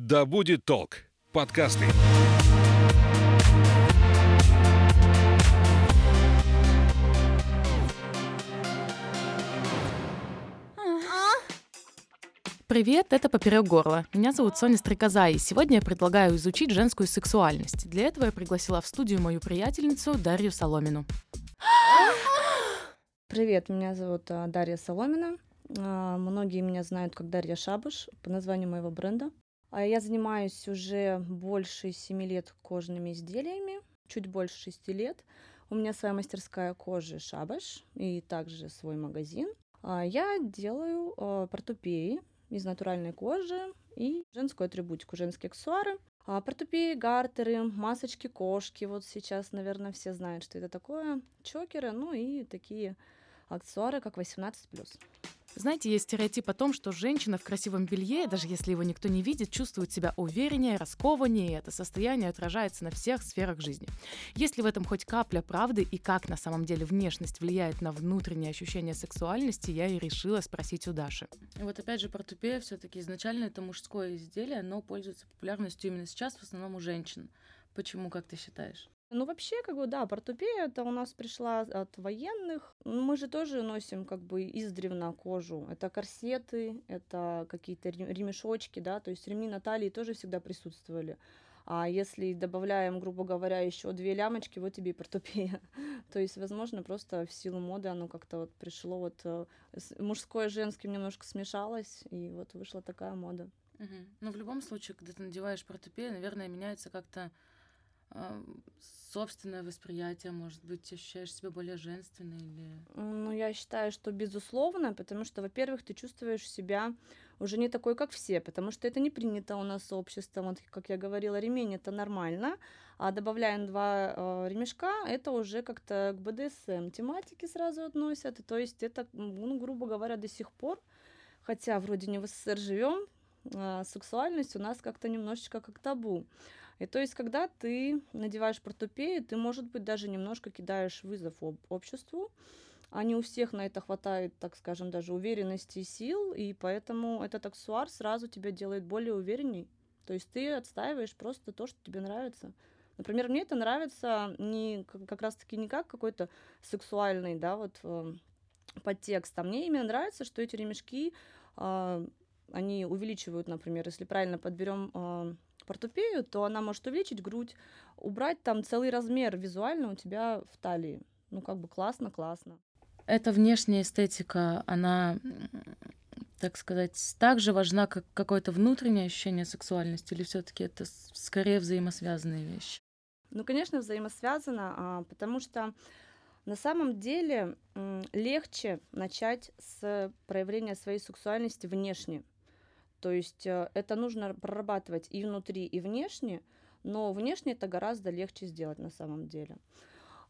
Да будет толк. Подкасты. Привет, это «Поперек горла». Меня зовут Соня Стрекоза, и сегодня я предлагаю изучить женскую сексуальность. Для этого я пригласила в студию мою приятельницу Дарью Соломину. Привет, меня зовут а, Дарья Соломина. А, Многие меня знают как Дарья Шабыш по названию моего бренда. А Я занимаюсь уже больше семи лет кожными изделиями, чуть больше шести лет. У меня своя мастерская кожи Шабаш и также свой магазин. А, Я делаю а, портупеи из натуральной кожи и женскую атрибутику, женские аксессуары. Портупеи, гартеры, масочки кошки. Вот сейчас, наверное, все знают, что это такое. Чокеры, ну и такие аксессуары, как 18+. Знаете, есть стереотип о том, что женщина в красивом белье, даже если его никто не видит, чувствует себя увереннее, раскованнее, и это состояние отражается на всех сферах жизни. Есть ли в этом хоть капля правды и как на самом деле внешность влияет на внутреннее ощущение сексуальности, я и решила спросить у Даши. Вот опять же, портупея все-таки изначально это мужское изделие, но пользуется популярностью именно сейчас в основном у женщин. Почему, как ты считаешь? Ну, вообще, как бы, да, портупея это у нас пришла от военных. Ну, Мы же тоже носим как бы издревно кожу. Это корсеты, это какие-то ре- ремешочки, да, то есть ремни на талии тоже всегда присутствовали. А если добавляем, грубо говоря, еще две лямочки, вот тебе и портупея. То есть, возможно, просто в силу моды оно как-то вот пришло, вот э, мужское с женским немножко смешалось, и вот вышла такая мода. Но в любом случае, когда ты надеваешь портупею, наверное, меняется как-то собственное восприятие, может быть, ощущаешь себя более женственной или... Ну, я считаю, что безусловно, потому что, во-первых, ты чувствуешь себя уже не такой, как все, потому что это не принято у нас обществом. Вот, как я говорила, ремень это нормально, а добавляем два э, ремешка, это уже как-то к БДСМ тематике сразу относят. И то есть это, ну, грубо говоря, до сих пор, хотя вроде не в СССР живем, а, сексуальность у нас как-то немножечко как табу. И то есть, когда ты надеваешь портупею, ты, может быть, даже немножко кидаешь вызов об- обществу, а не у всех на это хватает, так скажем, даже уверенности и сил, и поэтому этот аксессуар сразу тебя делает более уверенней. То есть ты отстаиваешь просто то, что тебе нравится. Например, мне это нравится не как раз-таки не как какой-то сексуальный, да, вот э, подтекст, а мне именно нравится, что эти ремешки, а, они увеличивают, например, если правильно подберем а, портупею, то она может увеличить грудь, убрать там целый размер визуально у тебя в талии. Ну, как бы классно, классно. Эта внешняя эстетика, она, так сказать, так же важна, как какое-то внутреннее ощущение сексуальности, или все-таки это с- скорее взаимосвязанные вещи? Ну, конечно, взаимосвязано, а, потому что на самом деле легче начать с проявления своей сексуальности внешне. То есть э, это нужно прорабатывать и внутри, и внешне, но внешне это гораздо легче сделать на самом деле.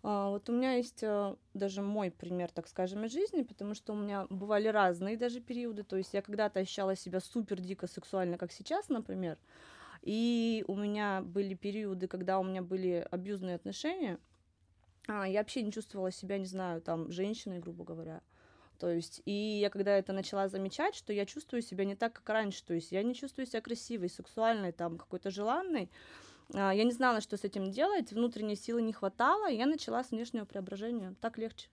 А, Вот у меня есть э, даже мой пример, так скажем, из жизни, потому что у меня бывали разные даже периоды. То есть я когда-то ощущала себя супер дико сексуально, как сейчас, например. И у меня были периоды, когда у меня были абьюзные отношения. А, я вообще не чувствовала себя, не знаю, там, женщиной, грубо говоря. То есть, и я когда это начала замечать, что я чувствую себя не так, как раньше, то есть я не чувствую себя красивой, сексуальной, там, какой-то желанной, а, я не знала, что с этим делать, внутренней силы не хватало, и я начала с внешнего преображения. Так легче.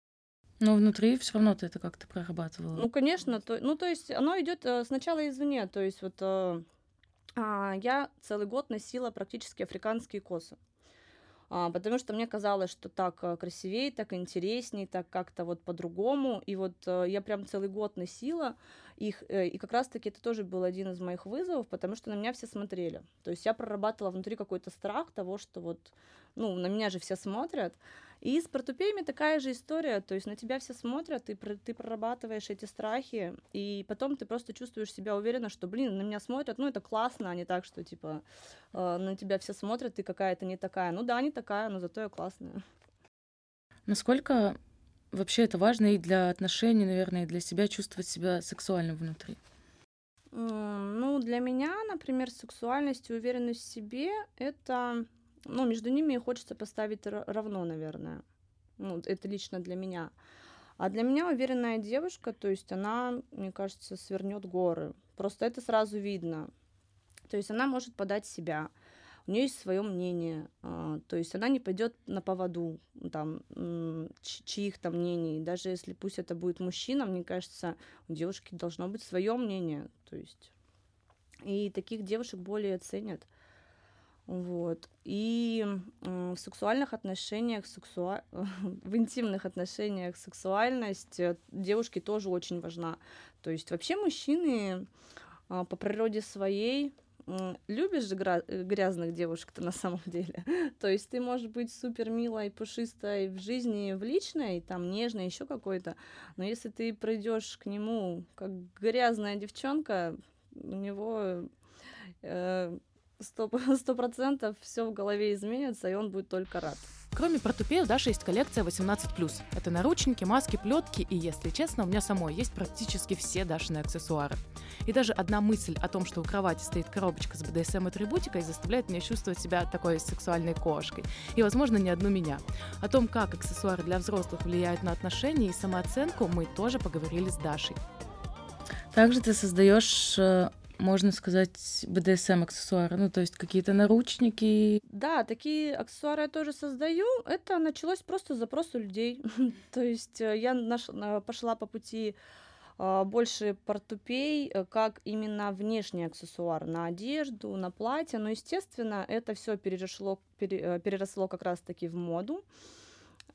Но внутри все равно ты это как-то прорабатывала. Ну, конечно, то, ну, то есть оно идет э, сначала извне, то есть вот э, а, я целый год носила практически африканские косы. А, потому что мне казалось, что так э, красивее, так интересней, так как-то вот по-другому. И вот э, я прям целый год носила их, э, и как раз-таки это тоже был один из моих вызовов, потому что на меня все смотрели. То есть я прорабатывала внутри какой-то страх того, что вот, ну, на меня же все смотрят. И с портупеями такая же история, то есть на тебя все смотрят, пр- ты прорабатываешь эти страхи, и потом ты просто чувствуешь себя уверенно, что, блин, на меня смотрят, ну, это классно, а не так, что, типа, э, на тебя все смотрят, ты какая-то не такая. Ну да, не такая, но зато я классная. Насколько вообще это важно и для отношений, наверное, и для себя чувствовать себя сексуальным внутри? Ну, для меня, например, сексуальность и уверенность в себе это, ну, между ними хочется поставить ра- равно, наверное. Ну, это лично для меня. А для меня уверенная девушка, то есть она, мне кажется, свернет горы. Просто это сразу видно. То То есть она может подать себя, у нее есть свое мнение, а, то есть она не пойдет на поводу там чьих-то мнений, даже если пусть это будет мужчина, мне кажется, у девушки должно быть свое мнение, то есть и таких девушек более ценят. Вот. И в сексуальных отношениях, сексуа... в интимных отношениях сексуальность э, девушки тоже очень важна. То есть вообще мужчины а, по природе своей любишь же э, грязных девушек-то на самом деле. То есть ты можешь быть супер милой, пушистой в жизни, в личной, там нежной, еще какой-то. Но если ты придешь к нему как грязная девчонка, у него э, сто процентов все в голове изменится, и он будет только рад. Кроме портупеи у Даши есть коллекция 18+. Это наручники, маски, плетки и, если честно, у меня самой есть практически все Дашины аксессуары. И даже одна мысль о том, что у кровати стоит коробочка с BDSM-атрибутикой, заставляет меня чувствовать себя такой сексуальной кошкой. И, возможно, не одну меня. О том, как аксессуары для взрослых влияют на отношения и самооценку, мы тоже поговорили с Дашей. Также ты создаешь э, можно сказать, BDSM-аксессуары, ну, то есть какие-то наручники. Да, такие аксессуары я тоже создаю. Это началось просто с запроса людей. то есть э, я наш... пошла по пути а, больше портупей, э, как именно внешний аксессуар на одежду, на платье. Но, естественно, это все переросло, э, переросло как раз-таки в моду.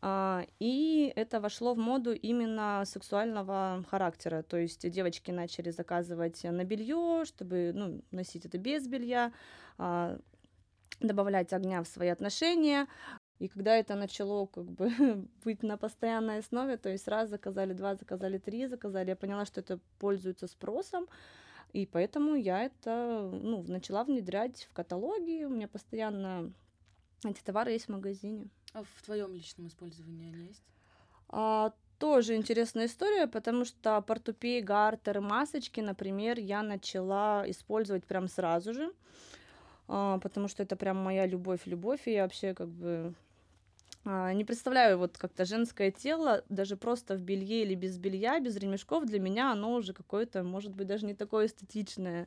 А, и это вошло в моду именно сексуального характера. То есть девочки начали заказывать на белье, чтобы ну, носить это без белья, а, добавлять огня в свои отношения. И когда это начало как бы быть на постоянной основе, то есть раз заказали, два заказали, три заказали, я поняла, что это пользуется спросом, и поэтому я это ну, начала внедрять в каталоги. У меня постоянно эти товары есть в магазине. А в твоем личном использовании они есть? А, тоже интересная история, потому что портупей, гартер, масочки, например, я начала использовать прям сразу же, а, потому что это прям моя любовь-любовь, и я вообще как бы а, не представляю вот как-то женское тело, даже просто в белье или без белья, без ремешков, для меня оно уже какое-то, может быть, даже не такое эстетичное.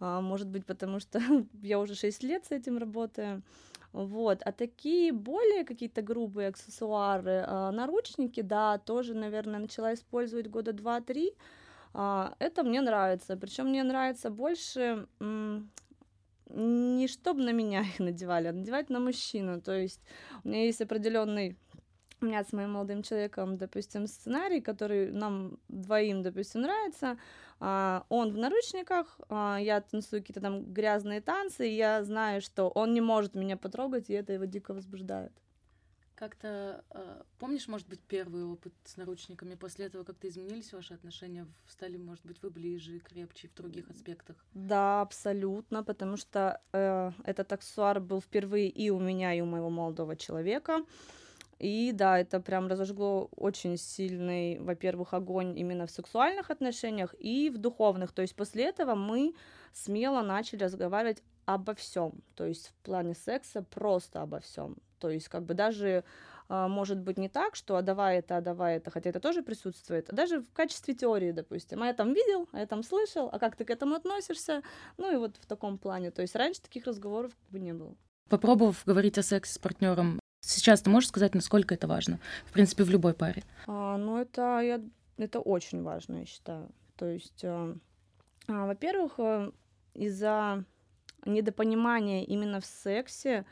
А, может быть, потому что я уже 6 лет с этим работаю. Вот. А такие более какие-то грубые аксессуары, а, наручники, да, тоже, наверное, начала использовать года два-три. А, это мне нравится. Причем мне нравится больше не чтобы на меня их надевали, а надевать на мужчину. То есть у меня есть определенный у меня с моим молодым человеком, допустим, сценарий, который нам двоим, допустим, нравится, а, он в наручниках, а, я танцую какие-то там грязные танцы, и я знаю, что он не может меня потрогать, и это его дико возбуждает. Как-то э, помнишь, может быть, первый опыт с наручниками? После этого как-то изменились ваши отношения? Стали, может быть, вы ближе, крепче в других аспектах? Да, абсолютно, потому что э, этот аксессуар был впервые и у меня, и у моего молодого человека. И да, это прям разожгло очень сильный, во-первых, огонь именно в сексуальных отношениях и в духовных. То есть после этого мы смело начали разговаривать обо всем. То есть в плане секса просто обо всем. То есть как бы даже а, может быть не так, что а давай это, а давай это, хотя это тоже присутствует, даже в качестве теории, допустим, а я там видел, а я там слышал, а как ты к этому относишься, ну и вот в таком плане. То есть раньше таких разговоров как бы не было. Попробовав говорить о сексе с партнером, Сейчас ты можешь сказать, насколько это важно? В принципе, в любой паре. А, ну, это, я, это очень важно, я считаю. То есть, а, а, во-первых, э, из-за недопонимания именно в сексе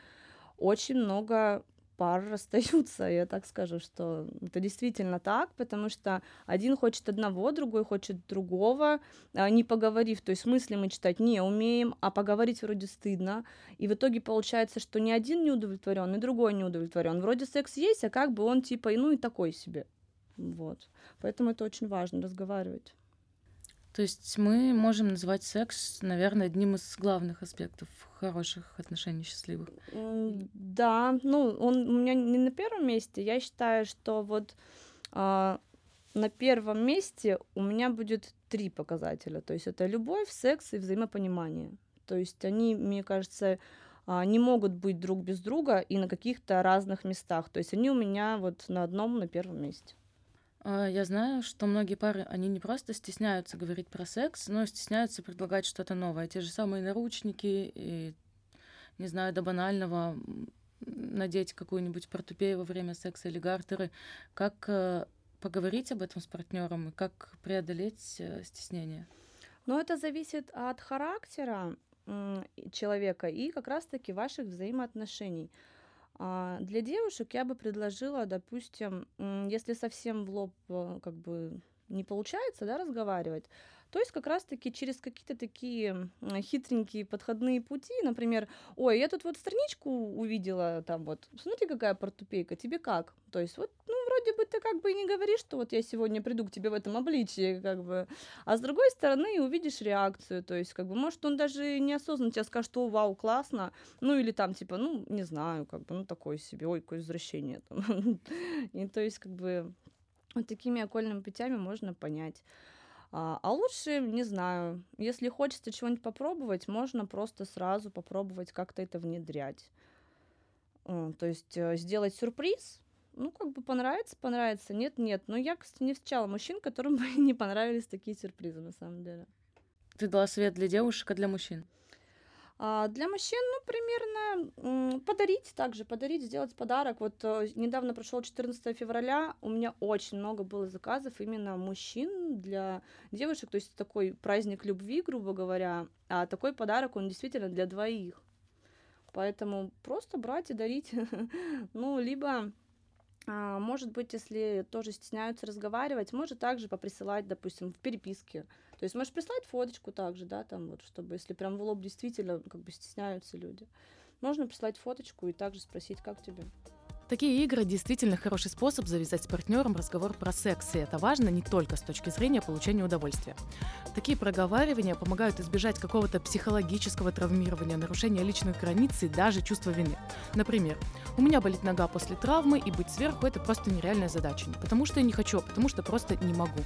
очень много пар расстаются, я так скажу, что это действительно так, потому что один хочет одного, другой хочет другого, а, не поговорив, то есть мысли мы читать не умеем, а поговорить вроде стыдно, и в итоге получается, что ни один не удовлетворен, и другой не удовлетворен. Вроде секс есть, а как бы он типа, ну и такой себе. Вот. Поэтому это очень важно разговаривать. То есть мы можем назвать секс, наверное, одним из главных аспектов хороших отношений, счастливых. Да, ну, он у меня не на первом месте. Я считаю, что вот а, на первом месте у меня будет три показателя. То есть это любовь, секс и взаимопонимание. То есть они, мне кажется, а, не могут быть друг без друга и на каких-то разных местах. То есть они у меня вот на одном, на первом месте. А, Я знаю, что многие пары, они не просто стесняются говорить про секс, но и стесняются предлагать что-то новое. Те же самые наручники и, не знаю, до банального надеть какую-нибудь портупею во время секса или гартеры. Как э, поговорить об этом с партнером и как преодолеть э, стеснение? Но это зависит от характера человека и как раз-таки ваших взаимоотношений. А, Для девушек я бы предложила, допустим, если совсем в лоб э, как бы не получается, да, разговаривать, то есть как раз-таки через какие-то такие м, хитренькие подходные пути, например, ой, я тут вот страничку увидела, там вот, смотри, какая портупейка, тебе как? То есть вот, ну, вроде бы ты как бы и не говоришь, что вот я сегодня приду к тебе в этом обличии, как бы, а с другой стороны увидишь реакцию, то есть, как бы, может, он даже неосознанно тебе скажет, что вау, классно, ну, или там, типа, ну, не знаю, как бы, ну, такое себе, ой, какое извращение там. И то есть, как бы, вот такими окольными путями можно понять. А, а лучше, не знаю, если хочется чего-нибудь попробовать, можно просто сразу попробовать как-то это внедрять. То есть э, сделать сюрприз, ну, как бы понравится, понравится, нет, нет. Но я, кстати, не встречала мужчин, которым бы не понравились такие сюрпризы, на самом деле. Ты дала совет для девушек, а для мужчин? А для мужчин, ну, примерно подарить также, подарить, сделать подарок. Вот э, недавно прошел 14 февраля, у меня очень много было заказов именно мужчин для девушек, то есть такой праздник любви, грубо говоря, а такой подарок, он действительно для двоих. Поэтому просто брать и дарить. Ну, либо, а, может быть, если тоже стесняются разговаривать, может также поприсылать, допустим, в переписке. То есть можешь прислать фоточку также, да, там вот, чтобы, если прям в лоб действительно как бы стесняются люди. Можно прислать фоточку и также спросить, как тебе. Такие игры действительно хороший способ завязать с партнером разговор про секс, и это важно не только с точки зрения получения удовольствия. Такие проговаривания помогают избежать какого-то психологического травмирования, нарушения личных границ и даже чувства вины. Например, у меня болит нога после травмы, и быть сверху – это просто нереальная задача. Не потому что я не хочу, а потому что просто не могу.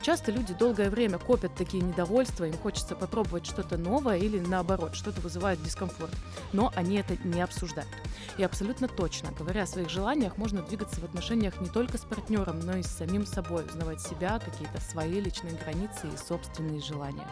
Часто люди долгое время копят такие недовольства, им хочется попробовать что-то новое или наоборот, что-то вызывает дискомфорт. Но они это не обсуждают. И абсолютно точно, говоря о своих желаниях, можно двигаться в отношениях не только с партнером, но и с самим собой, узнавать себя, какие-то свои личные границы и собственные желания.